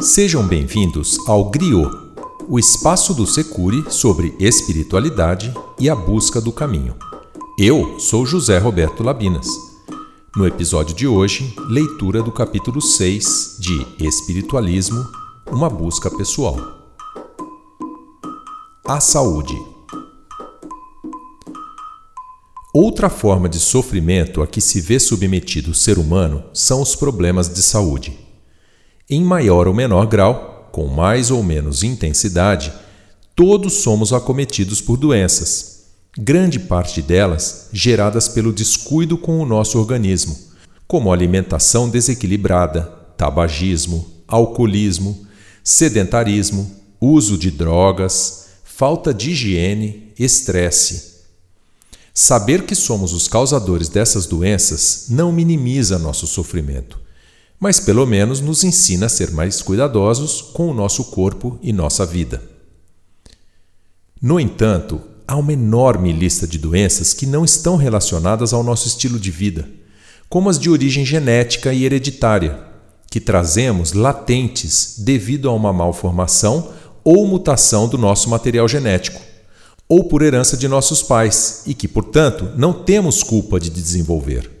Sejam bem-vindos ao Griot, o espaço do Secure sobre espiritualidade e a busca do caminho. Eu sou José Roberto Labinas. No episódio de hoje, leitura do capítulo 6 de Espiritualismo Uma Busca Pessoal. A Saúde. Outra forma de sofrimento a que se vê submetido o ser humano são os problemas de saúde. Em maior ou menor grau, com mais ou menos intensidade, todos somos acometidos por doenças, grande parte delas geradas pelo descuido com o nosso organismo, como alimentação desequilibrada, tabagismo, alcoolismo, sedentarismo, uso de drogas, falta de higiene, estresse. Saber que somos os causadores dessas doenças não minimiza nosso sofrimento mas pelo menos nos ensina a ser mais cuidadosos com o nosso corpo e nossa vida. No entanto, há uma enorme lista de doenças que não estão relacionadas ao nosso estilo de vida, como as de origem genética e hereditária, que trazemos latentes devido a uma malformação ou mutação do nosso material genético, ou por herança de nossos pais e que, portanto, não temos culpa de desenvolver.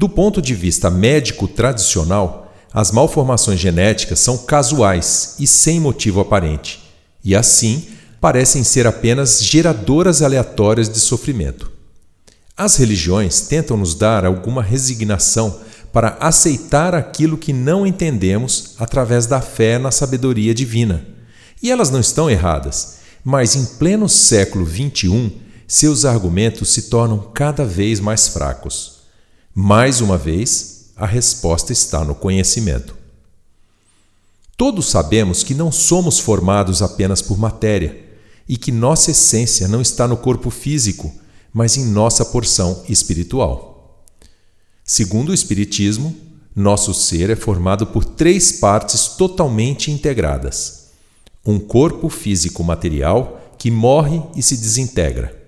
Do ponto de vista médico tradicional, as malformações genéticas são casuais e sem motivo aparente, e assim parecem ser apenas geradoras aleatórias de sofrimento. As religiões tentam nos dar alguma resignação para aceitar aquilo que não entendemos através da fé na sabedoria divina. E elas não estão erradas, mas em pleno século XXI, seus argumentos se tornam cada vez mais fracos. Mais uma vez, a resposta está no conhecimento. Todos sabemos que não somos formados apenas por matéria e que nossa essência não está no corpo físico, mas em nossa porção espiritual. Segundo o Espiritismo, nosso ser é formado por três partes totalmente integradas: um corpo físico material que morre e se desintegra,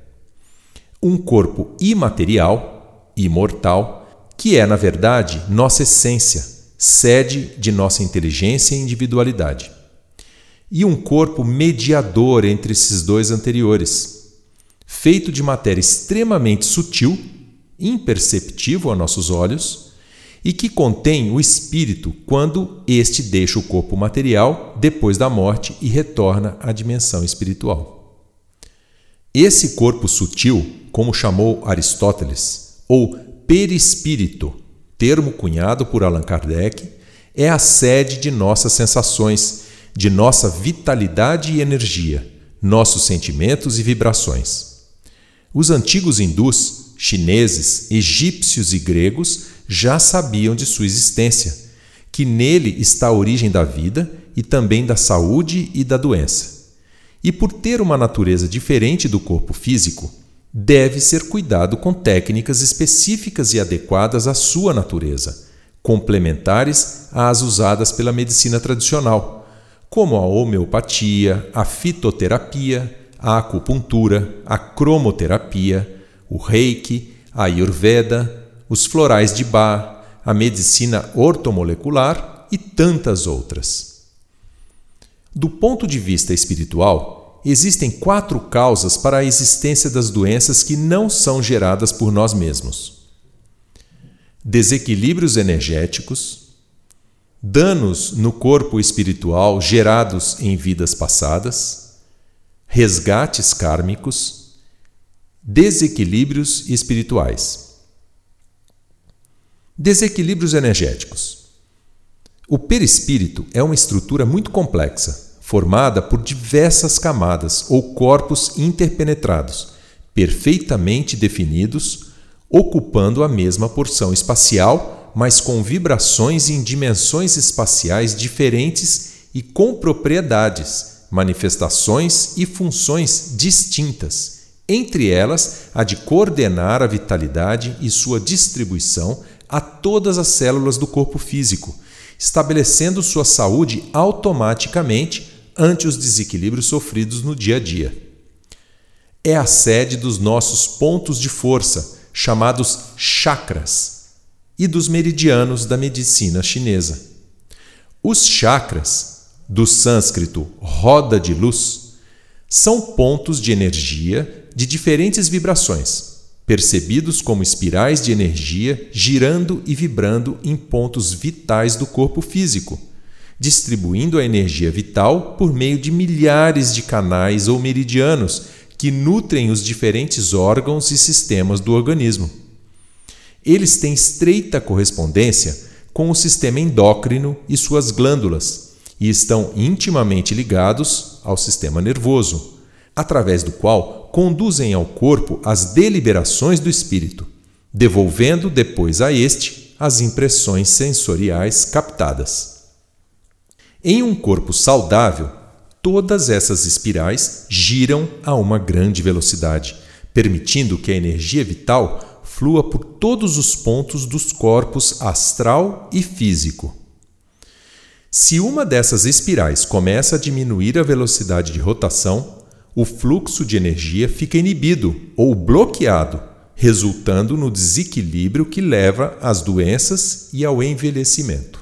um corpo imaterial imortal, que é, na verdade, nossa essência, sede de nossa inteligência e individualidade. E um corpo mediador entre esses dois anteriores, feito de matéria extremamente sutil, imperceptível a nossos olhos, e que contém o espírito quando este deixa o corpo material depois da morte e retorna à dimensão espiritual. Esse corpo sutil, como chamou Aristóteles, ou perispírito, termo cunhado por Allan Kardec, é a sede de nossas sensações, de nossa vitalidade e energia, nossos sentimentos e vibrações. Os antigos hindus, chineses, egípcios e gregos já sabiam de sua existência, que nele está a origem da vida e também da saúde e da doença. E por ter uma natureza diferente do corpo físico, deve ser cuidado com técnicas específicas e adequadas à sua natureza, complementares às usadas pela medicina tradicional, como a homeopatia, a fitoterapia, a acupuntura, a cromoterapia, o reiki, a ayurveda, os florais de Bach, a medicina ortomolecular e tantas outras. Do ponto de vista espiritual, existem quatro causas para a existência das doenças que não são geradas por nós mesmos: desequilíbrios energéticos, danos no corpo espiritual gerados em vidas passadas, resgates kármicos, desequilíbrios espirituais. Desequilíbrios energéticos. O perispírito é uma estrutura muito complexa formada por diversas camadas ou corpos interpenetrados, perfeitamente definidos, ocupando a mesma porção espacial, mas com vibrações em dimensões espaciais diferentes e com propriedades, manifestações e funções distintas, entre elas a de coordenar a vitalidade e sua distribuição a todas as células do corpo físico, estabelecendo sua saúde automaticamente ante os desequilíbrios sofridos no dia a dia. É a sede dos nossos pontos de força, chamados chakras, e dos meridianos da medicina chinesa. Os chakras, do sânscrito roda de luz, são pontos de energia de diferentes vibrações, percebidos como espirais de energia girando e vibrando em pontos vitais do corpo físico, distribuindo a energia vital por meio de milhares de canais ou meridianos que nutrem os diferentes órgãos e sistemas do organismo. Eles têm estreita correspondência com o sistema endócrino e suas glândulas e estão intimamente ligados ao sistema nervoso, através do qual conduzem ao corpo as deliberações do espírito, devolvendo depois a este as impressões sensoriais captadas. Em um corpo saudável, todas essas espirais giram a uma grande velocidade, permitindo que a energia vital flua por todos os pontos dos corpos astral e físico. Se uma dessas espirais começa a diminuir a velocidade de rotação, o fluxo de energia fica inibido ou bloqueado, resultando no desequilíbrio que leva às doenças e ao envelhecimento.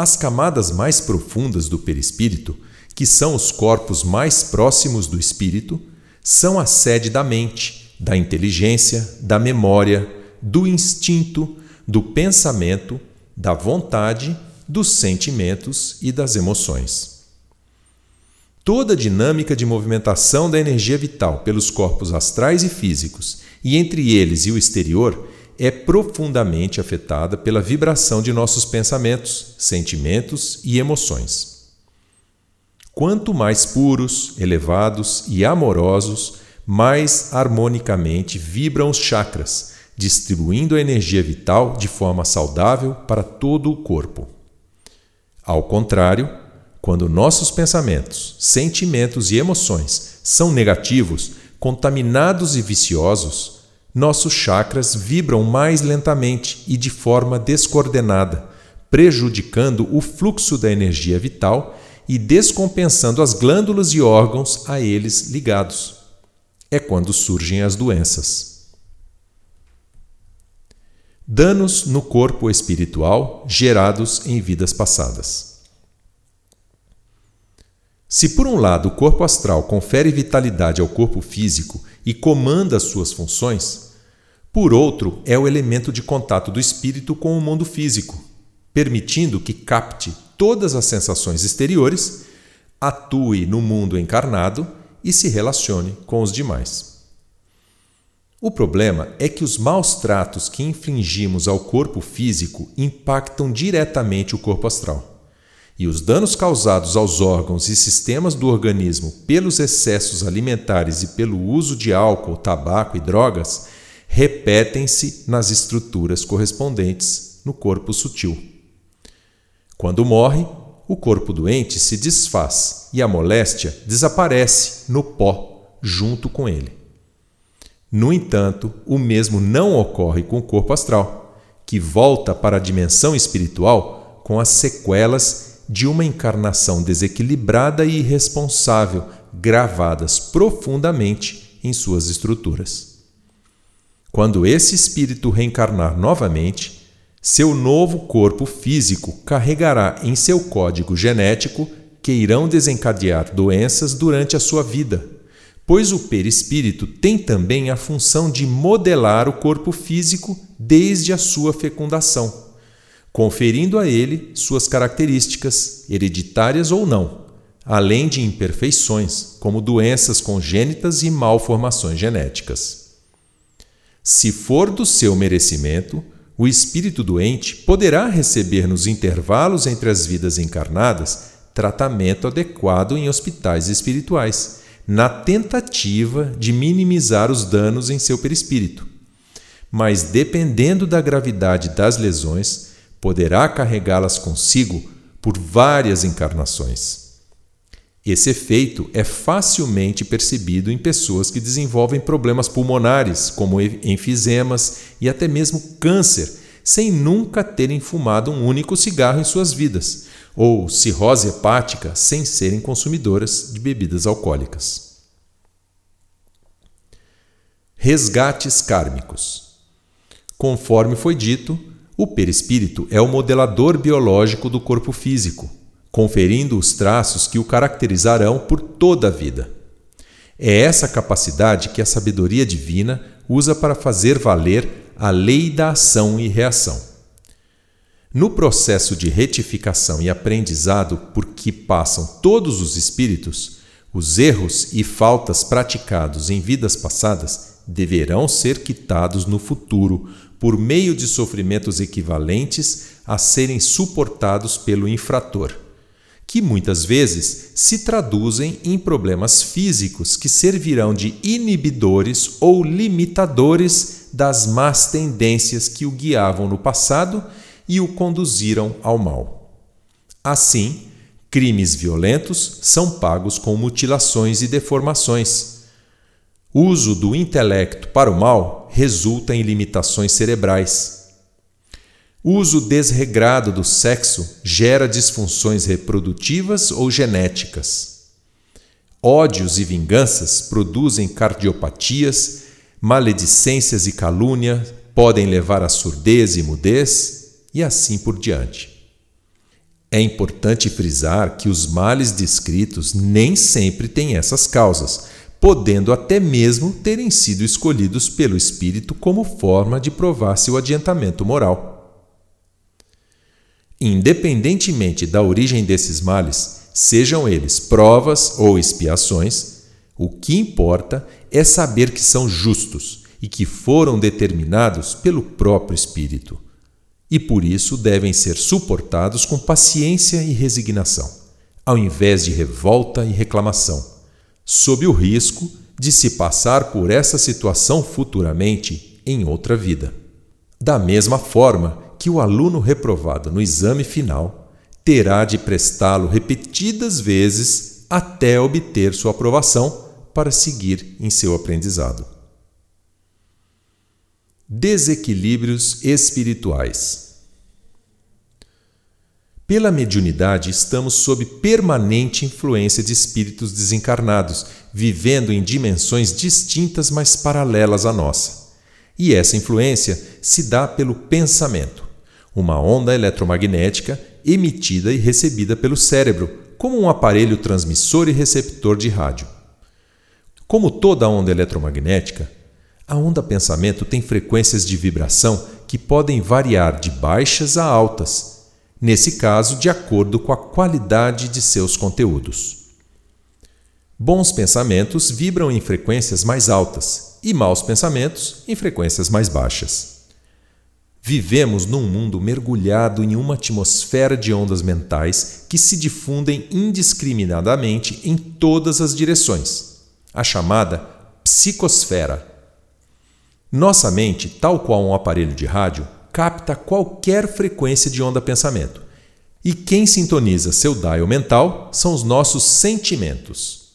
As camadas mais profundas do perispírito, que são os corpos mais próximos do espírito, são a sede da mente da inteligência, da memória, do instinto, do pensamento, da vontade, dos sentimentos e das emoções. Toda a dinâmica de movimentação da energia vital pelos corpos astrais e físicos, e entre eles e o exterior, é profundamente afetada pela vibração de nossos pensamentos, sentimentos e emoções. Quanto mais puros, elevados e amorosos mais harmonicamente vibram os chakras, distribuindo a energia vital de forma saudável para todo o corpo. Ao contrário, quando nossos pensamentos, sentimentos e emoções são negativos, contaminados e viciosos, nossos chakras vibram mais lentamente e de forma descoordenada, prejudicando o fluxo da energia vital e descompensando as glândulas e órgãos a eles ligados é quando surgem as doenças. Danos no corpo espiritual gerados em vidas passadas. Se, por um lado, o corpo astral confere vitalidade ao corpo físico e comanda suas funções, por outro, é o elemento de contato do espírito com o mundo físico, permitindo que capte todas as sensações exteriores, atue no mundo encarnado e se relacione com os demais. O problema é que os maus tratos que infligimos ao corpo físico impactam diretamente o corpo astral. E os danos causados aos órgãos e sistemas do organismo pelos excessos alimentares e pelo uso de álcool, tabaco e drogas repetem-se nas estruturas correspondentes no corpo sutil. Quando morre, o corpo doente se desfaz e a moléstia desaparece no pó junto com ele. No entanto, o mesmo não ocorre com o corpo astral, que volta para a dimensão espiritual com as sequelas de uma encarnação desequilibrada e irresponsável, gravadas profundamente em suas estruturas. Quando esse espírito reencarnar novamente, seu novo corpo físico carregará em seu código genético que irão desencadear doenças durante a sua vida, pois o perispírito tem também a função de modelar o corpo físico desde a sua fecundação, conferindo a ele suas características, hereditárias ou não, além de imperfeições, como doenças congênitas e malformações genéticas. Se for do seu merecimento, o espírito doente poderá receber nos intervalos entre as vidas encarnadas tratamento adequado em hospitais espirituais, na tentativa de minimizar os danos em seu perispírito. Mas, dependendo da gravidade das lesões, poderá carregá-las consigo por várias encarnações. Esse efeito é facilmente percebido em pessoas que desenvolvem problemas pulmonares, como enfisemas e até mesmo câncer, sem nunca terem fumado um único cigarro em suas vidas, ou cirrose hepática sem serem consumidoras de bebidas alcoólicas. Resgates kármicos. Conforme foi dito, O perispírito é o modelador biológico do corpo físico, conferindo os traços que o caracterizarão por toda a vida. É essa capacidade que a sabedoria divina usa para fazer valer a lei da ação e reação. No processo de retificação e aprendizado por que passam todos os espíritos, os erros e faltas praticados em vidas passadas deverão ser quitados no futuro por meio de sofrimentos equivalentes a serem suportados pelo infrator que muitas vezes se traduzem em problemas físicos que servirão de inibidores ou limitadores das más tendências que o guiavam no passado e o conduziram ao mal. Assim, crimes violentos são pagos com mutilações e deformações. Uso do intelecto para o mal resulta em limitações cerebrais Uso desregrado do sexo gera disfunções reprodutivas ou genéticas. Ódios e vinganças produzem cardiopatias, maledicências e calúnia podem levar à surdez e mudez, e assim por diante. É importante frisar que os males descritos nem sempre têm essas causas, podendo até mesmo terem sido escolhidos pelo espírito como forma de provar seu adiantamento moral. Independentemente da origem desses males, sejam eles provas ou expiações, o que importa é saber que são justos e que foram determinados pelo próprio Espírito, e por isso devem ser suportados com paciência e resignação, ao invés de revolta e reclamação, sob o risco de se passar por essa situação futuramente em outra vida. Da mesma forma que o aluno reprovado no exame final terá de prestá-lo repetidas vezes até obter sua aprovação para seguir em seu aprendizado. Desequilíbrios espirituais. Pela mediunidade, estamos sob permanente influência de espíritos desencarnados, vivendo em dimensões distintas, mas paralelas à nossa. E essa influência se dá pelo pensamento uma onda eletromagnética emitida e recebida pelo cérebro, como um aparelho transmissor e receptor de rádio. Como toda onda eletromagnética, a onda pensamento tem frequências de vibração que podem variar de baixas a altas, nesse caso, de acordo com a qualidade de seus conteúdos. Bons pensamentos vibram em frequências mais altas e maus pensamentos em frequências mais baixas. Vivemos num mundo mergulhado em uma atmosfera de ondas mentais que se difundem indiscriminadamente em todas as direções, a chamada psicosfera. Nossa mente, tal qual um aparelho de rádio, capta qualquer frequência de onda-pensamento. E quem sintoniza seu dial mental são os nossos sentimentos.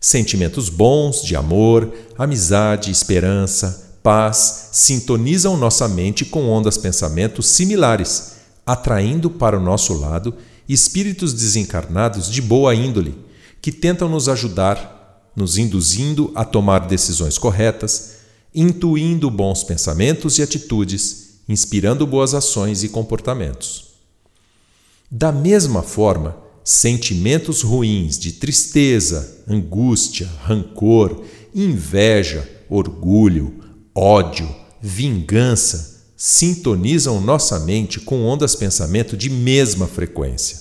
Sentimentos bons de amor, amizade, esperança, paz sintonizam nossa mente com ondas pensamentos similares, atraindo para o nosso lado espíritos desencarnados de boa índole, que tentam nos ajudar, nos induzindo a tomar decisões corretas, intuindo bons pensamentos e atitudes, inspirando boas ações e comportamentos. Da mesma forma, sentimentos ruins de tristeza, angústia, rancor, inveja, orgulho, ódio, vingança sintonizam nossa mente com ondas pensamento de mesma frequência,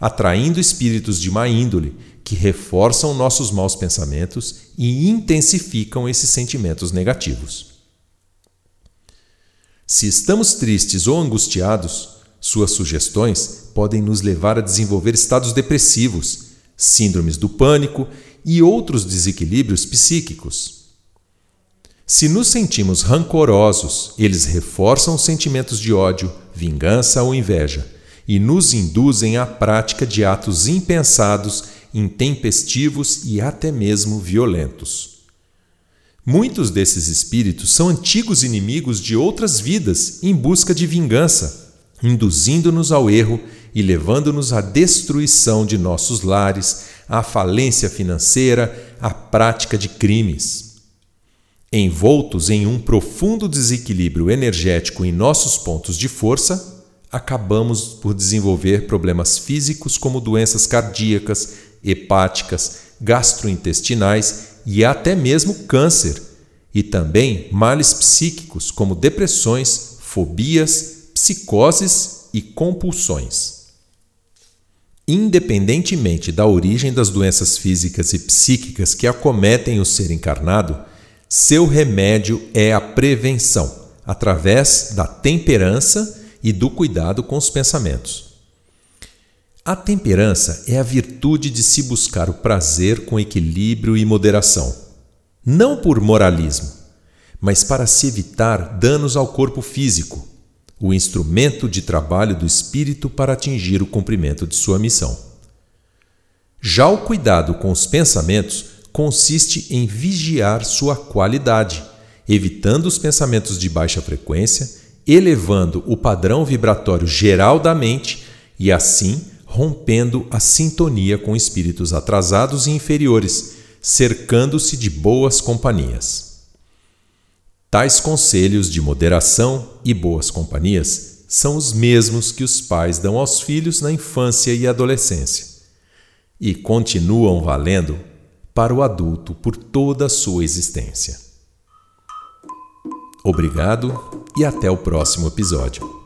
atraindo espíritos de má índole que reforçam nossos maus pensamentos e intensificam esses sentimentos negativos. Se estamos tristes ou angustiados, suas sugestões podem nos levar a desenvolver estados depressivos, síndromes do pânico e outros desequilíbrios psíquicos. Se nos sentimos rancorosos, eles reforçam os sentimentos de ódio, vingança ou inveja e nos induzem à prática de atos impensados, intempestivos e até mesmo violentos. Muitos desses espíritos são antigos inimigos de outras vidas em busca de vingança, induzindo-nos ao erro e levando-nos à destruição de nossos lares, à falência financeira, à prática de crimes. Envoltos em um profundo desequilíbrio energético em nossos pontos de força, acabamos por desenvolver problemas físicos como doenças cardíacas, hepáticas, gastrointestinais e até mesmo câncer, e também males psíquicos como depressões, fobias, psicoses e compulsões. Independentemente da origem das doenças físicas e psíquicas que acometem o ser encarnado, seu remédio é a prevenção, através da temperança e do cuidado com os pensamentos. A temperança é a virtude de se buscar o prazer com equilíbrio e moderação, não por moralismo, mas para se evitar danos ao corpo físico, o instrumento de trabalho do espírito para atingir o cumprimento de sua missão. Já o cuidado com os pensamentos consiste em vigiar sua qualidade, evitando os pensamentos de baixa frequência, elevando o padrão vibratório geral da mente e, assim, rompendo a sintonia com espíritos atrasados e inferiores, cercando-se de boas companhias. Tais conselhos de moderação e boas companhias são os mesmos que os pais dão aos filhos na infância e adolescência, e continuam valendo para o adulto por toda a sua existência. Obrigado e até o próximo episódio.